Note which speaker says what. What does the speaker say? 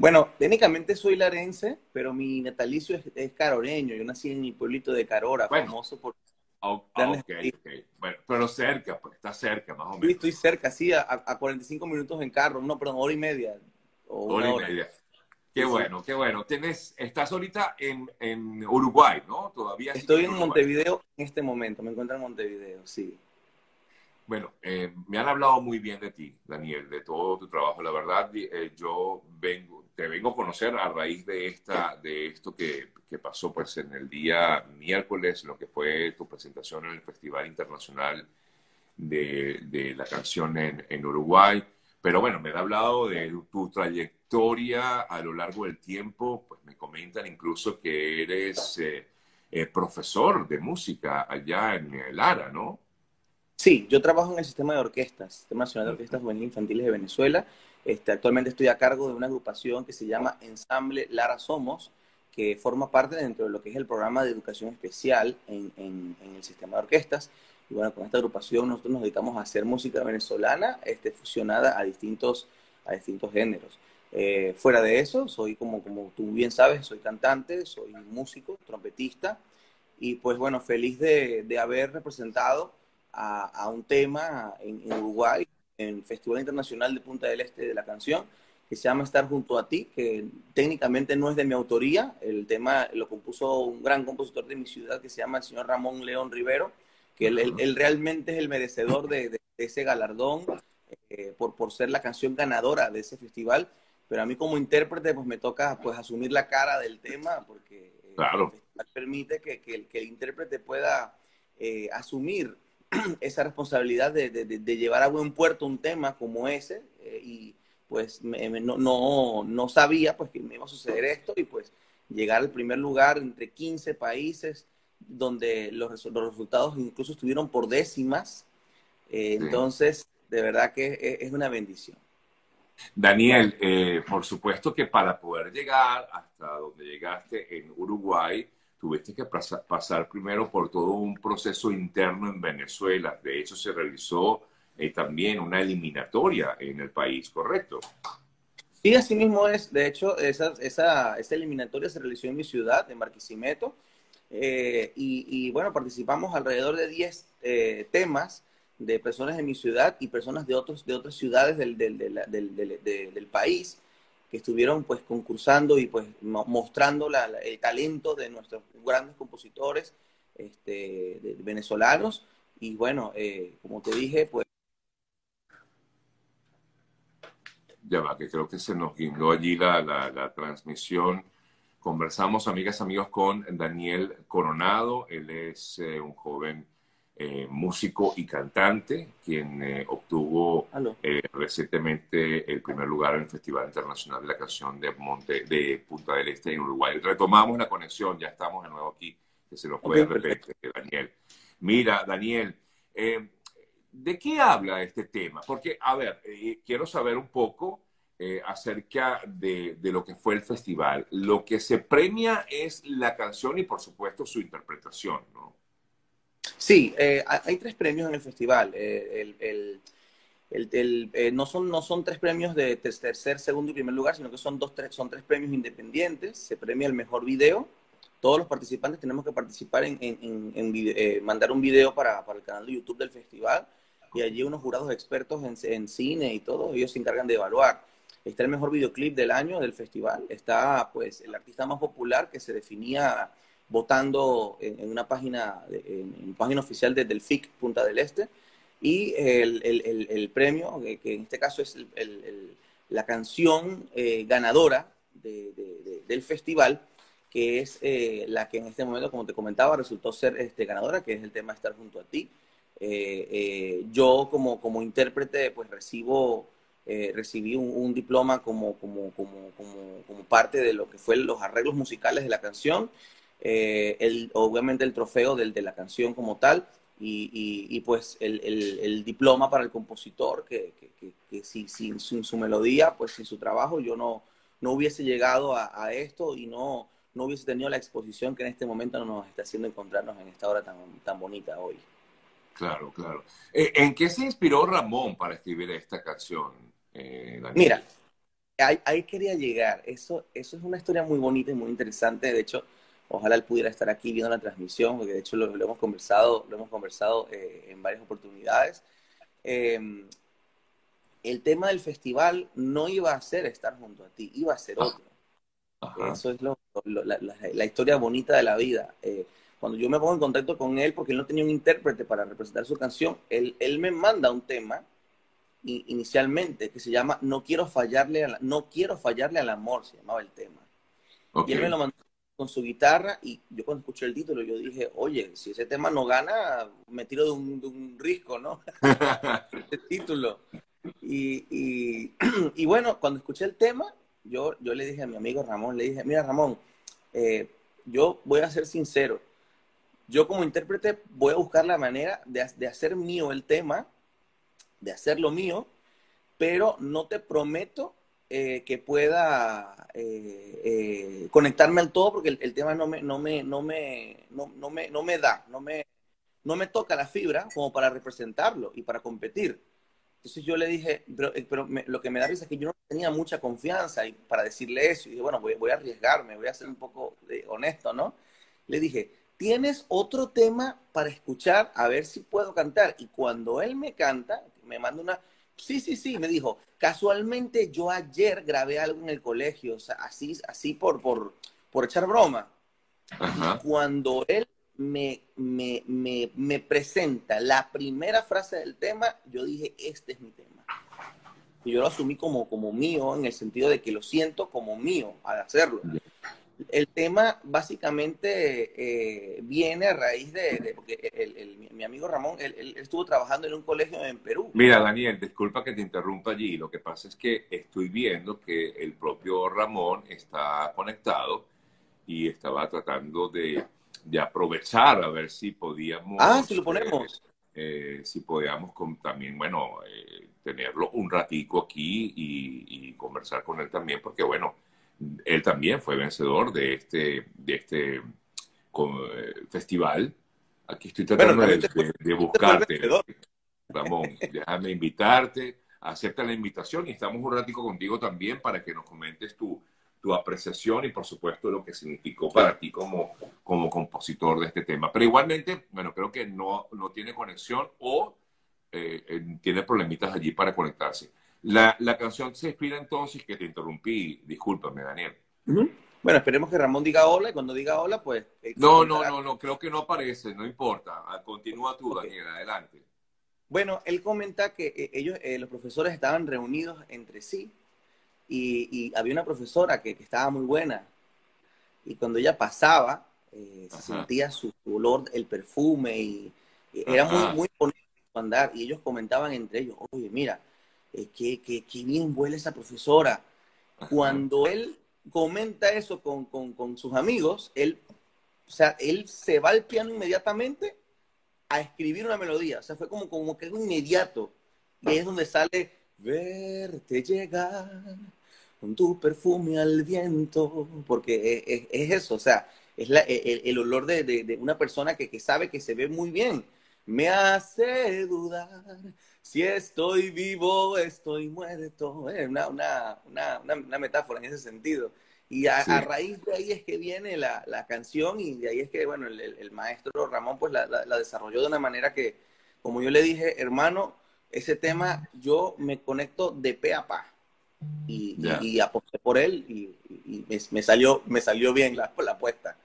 Speaker 1: Bueno, técnicamente soy larense, pero mi natalicio es, caroreño. Yo nací en mi pueblito de Carora, famoso por...
Speaker 2: Oh, ok, Bueno, pero cerca, pues está cerca más o menos.
Speaker 1: Sí, estoy cerca, sí, a, a 45 minutos en carro, no, perdón, hora y media.
Speaker 2: hora y media. Qué bueno, qué bueno. Tienes, estás ahorita en, en Uruguay, ¿no? Todavía.
Speaker 1: Estoy en Montevideo en este momento, me encuentro en Montevideo, sí.
Speaker 2: Bueno, eh, me han hablado muy bien de ti, Daniel, de todo tu trabajo. La verdad, eh, yo vengo, te vengo a conocer a raíz de esta, de esto que, que, pasó, pues, en el día miércoles, lo que fue tu presentación en el Festival Internacional de, de la Canción en, Uruguay. Pero bueno, me han hablado de tu trayectoria a lo largo del tiempo. Pues me comentan incluso que eres eh, profesor de música allá en Lara, ¿no?
Speaker 1: Sí, yo trabajo en el sistema de orquestas, Sistema Nacional de Orquestas Juveniles Infantiles de Venezuela. Este, actualmente estoy a cargo de una agrupación que se llama Ensamble Lara Somos, que forma parte dentro de lo que es el programa de educación especial en, el sistema de orquestas. Y bueno, con esta agrupación nosotros nos dedicamos a hacer música venezolana este, fusionada a distintos, a distintos géneros. Eh, fuera de eso, soy como, como tú bien sabes, soy cantante, soy músico, trompetista y pues bueno, feliz de, de haber representado a, un tema en, Uruguay, en el Festival Internacional de Punta del Este de la Canción, que se llama Estar junto a ti, que técnicamente no es de mi autoría. El tema lo compuso un gran compositor de mi ciudad que se llama el señor Ramón León Rivero, que él, realmente es el merecedor de, ese galardón eh, por, por ser la canción ganadora de ese festival. Pero a mí como intérprete pues me toca pues asumir la cara del tema porque
Speaker 2: eh, claro.
Speaker 1: permite que, que, el, intérprete pueda eh, asumir esa responsabilidad de, de, llevar a buen puerto un tema como ese eh, y pues no, no, no, sabía pues que me iba a suceder esto y pues llegar al primer lugar entre 15 países donde los, los resultados incluso estuvieron por décimas. Eh, entonces, de verdad que es, es una bendición.
Speaker 2: Daniel, eh, por supuesto que para poder llegar hasta donde llegaste en Uruguay, tuviste que pasar primero por todo un proceso interno en Venezuela. De hecho, se realizó eh, también una eliminatoria en el país, ¿correcto?
Speaker 1: Sí, así mismo es. De hecho, esa, esa, eliminatoria se realizó en mi ciudad, en Barquisimeto. Eh, y, bueno, participamos alrededor de 10 eh, temas de personas de mi ciudad y personas de, otros, de otras ciudades del, del, del, del país que estuvieron pues concursando y pues mostrando el talento de nuestros grandes compositores este, venezolanos. Y bueno, eh, como te dije, pues...
Speaker 2: Ya va, que creo que se nos guindó allí la, la, transmisión. Conversamos, amigas, amigos, con Daniel Coronado. Él es eh, un joven eh, músico y cantante, quien eh, obtuvo eh, recientemente el primer lugar en el Festival Internacional de la Canción de, Monte, de Punta del Este en Uruguay. Retomamos la conexión, ya estamos de nuevo aquí, que se nos puede repetir, Daniel. Mira, Daniel, ¿de qué habla este tema? Porque, a ver, quiero saber un poco acerca de, de lo que fue el festival. Lo que se premia es la canción y, por supuesto, su interpretación, ¿no?
Speaker 1: Sí, eh, hay tres premios en el festival. Eh, eh, no, son, no son tres premios de tercer, segundo y primer lugar, sino que son, dos, tres, son tres premios independientes. Se premia el mejor video. Todos los participantes tenemos que participar en, en, mandar un video para, para, el canal de YouTube del festival. Y allí unos jurados expertos en, cine y todo, ellos se encargan de evaluar. Está el mejor videoclip del año del festival. Está pues el artista más popular que se definía votando en, una página, en, página oficial desde el FIC Punta del Este. Y el, el, el, premio, que, en este caso es la canción eh, ganadora de, del festival, que es eh, la que en este momento, como te comentaba, resultó ser este, ganadora, que es el tema Estar junto a ti. Eh, yo como, como intérprete, pues recibo, recibí un, un, diploma como, como, como, como, parte de lo que fue los arreglos musicales de la canción eh, el, obviamente el trofeo del, de la canción como tal y, y, pues el, el, diploma para el compositor, que, que, que, sin, su melodía, pues sin su trabajo, yo no, no hubiese llegado a, esto y no, no hubiese tenido la exposición que en este momento nos está haciendo encontrarnos en esta hora tan, tan bonita hoy.
Speaker 2: Claro, claro. Eh, ¿En qué se inspiró Ramón para escribir esta canción?
Speaker 1: Eh, Mira, ahí, quería llegar. Eso, eso es una historia muy bonita y muy interesante. De hecho, ojalá él pudiera estar aquí viendo la transmisión, porque de hecho lo, hemos conversado, lo hemos conversado eh, en varias oportunidades. Em, el tema del festival no iba a ser estar junto a ti, iba a ser ah. otro. Eso es lo, la, historia bonita de la vida. Eh, cuando yo me pongo en contacto con él, porque él no tenía un intérprete para representar su canción, él, él me manda un tema inicialmente que se llama No quiero fallarle, a no quiero fallarle al amor, se llamaba el tema. Y él me lo mandó con su guitarra y yo cuando escuché el título yo dije, oye, si ese tema no gana, me tiro de un, de un risco, ¿no? el título. Y, y, bueno, cuando escuché el tema, yo, yo le dije a mi amigo Ramón, le dije, mira Ramón, eh, yo voy a ser sincero, yo como intérprete voy a buscar la manera de, de hacer mío el tema, de hacerlo mío, pero no te prometo eh, que pueda eh, eh, conectarme al todo porque el, tema no me, no me, no me, no, no me, no me da, no me, no me toca la fibra como para representarlo y para competir. Entonces yo le dije, pero, pero lo que me da risa es que yo no tenía mucha confianza y para decirle eso. Y dije, bueno, voy, voy a arriesgarme, voy a ser un poco honesto, ¿no? Le dije, ¿tienes otro tema para escuchar? A ver si puedo cantar. Y cuando él me canta, me manda una, Sí, sí, sí, me dijo, casualmente yo ayer grabé algo en el colegio, o sea, así, así por, por, por echar broma. cuando él me, me, me, me, presenta la primera frase del tema, yo dije, este es mi tema. Y yo lo asumí como, como mío, en el sentido de que lo siento como mío al hacerlo el tema básicamente eh, viene a raíz de, porque mi amigo Ramón, él, estuvo trabajando en un colegio en Perú.
Speaker 2: Mira, Daniel, disculpa que te interrumpa allí. Lo que pasa es que estoy viendo que el propio Ramón está conectado y estaba tratando de, aprovechar a ver si podíamos...
Speaker 1: Ah, si lo ponemos.
Speaker 2: Eh, eh, si podíamos también, bueno, tenerlo un ratico aquí y conversar con él también, porque bueno él también fue vencedor de este, de este eh, festival. Aquí estoy tratando de, buscarte. Ramón, déjame invitarte, acepta la invitación y estamos un ratico contigo también para que nos comentes tu, tu apreciación y por supuesto lo que significó para ti como, como compositor de este tema. Pero igualmente, bueno, creo que no, no tiene conexión o eh, tiene problemitas allí para conectarse. La, la, canción se inspira entonces, que te interrumpí, discúlpame, Daniel.
Speaker 1: Bueno, esperemos que Ramón diga hola y cuando diga hola, pues...
Speaker 2: No, no, no, no, creo que no aparece, no importa. Ah, continúa tú, Daniel, adelante.
Speaker 1: Bueno, él comenta que eh, ellos, eh, los profesores estaban reunidos entre sí y, había una profesora que, estaba muy buena. Y cuando ella pasaba, eh, se sentía su olor, el perfume y, era muy, muy bonito andar. Y ellos comentaban entre ellos, oye, mira, eh, que, que, bien huele esa profesora. Cuando él comenta eso con, con, sus amigos, él, o sea, él se va al piano inmediatamente a escribir una melodía. O sea, fue como, como que es inmediato. Y es donde sale verte llegar con tu perfume al viento, porque es, es, eso, o sea, es la, el, el, olor de, de, de, una persona que, que sabe que se ve muy bien. Me hace dudar si estoy vivo, estoy muerto. Es una, una, una, metáfora en ese sentido. Y a, raíz de ahí es que viene la, la, canción y de ahí es que, bueno, el, el maestro Ramón pues la, la, desarrolló de una manera que, como yo le dije, hermano, ese tema yo me conecto de pe a pa. Y, y, aposté por él y, me, me, salió, me salió bien la, la apuesta.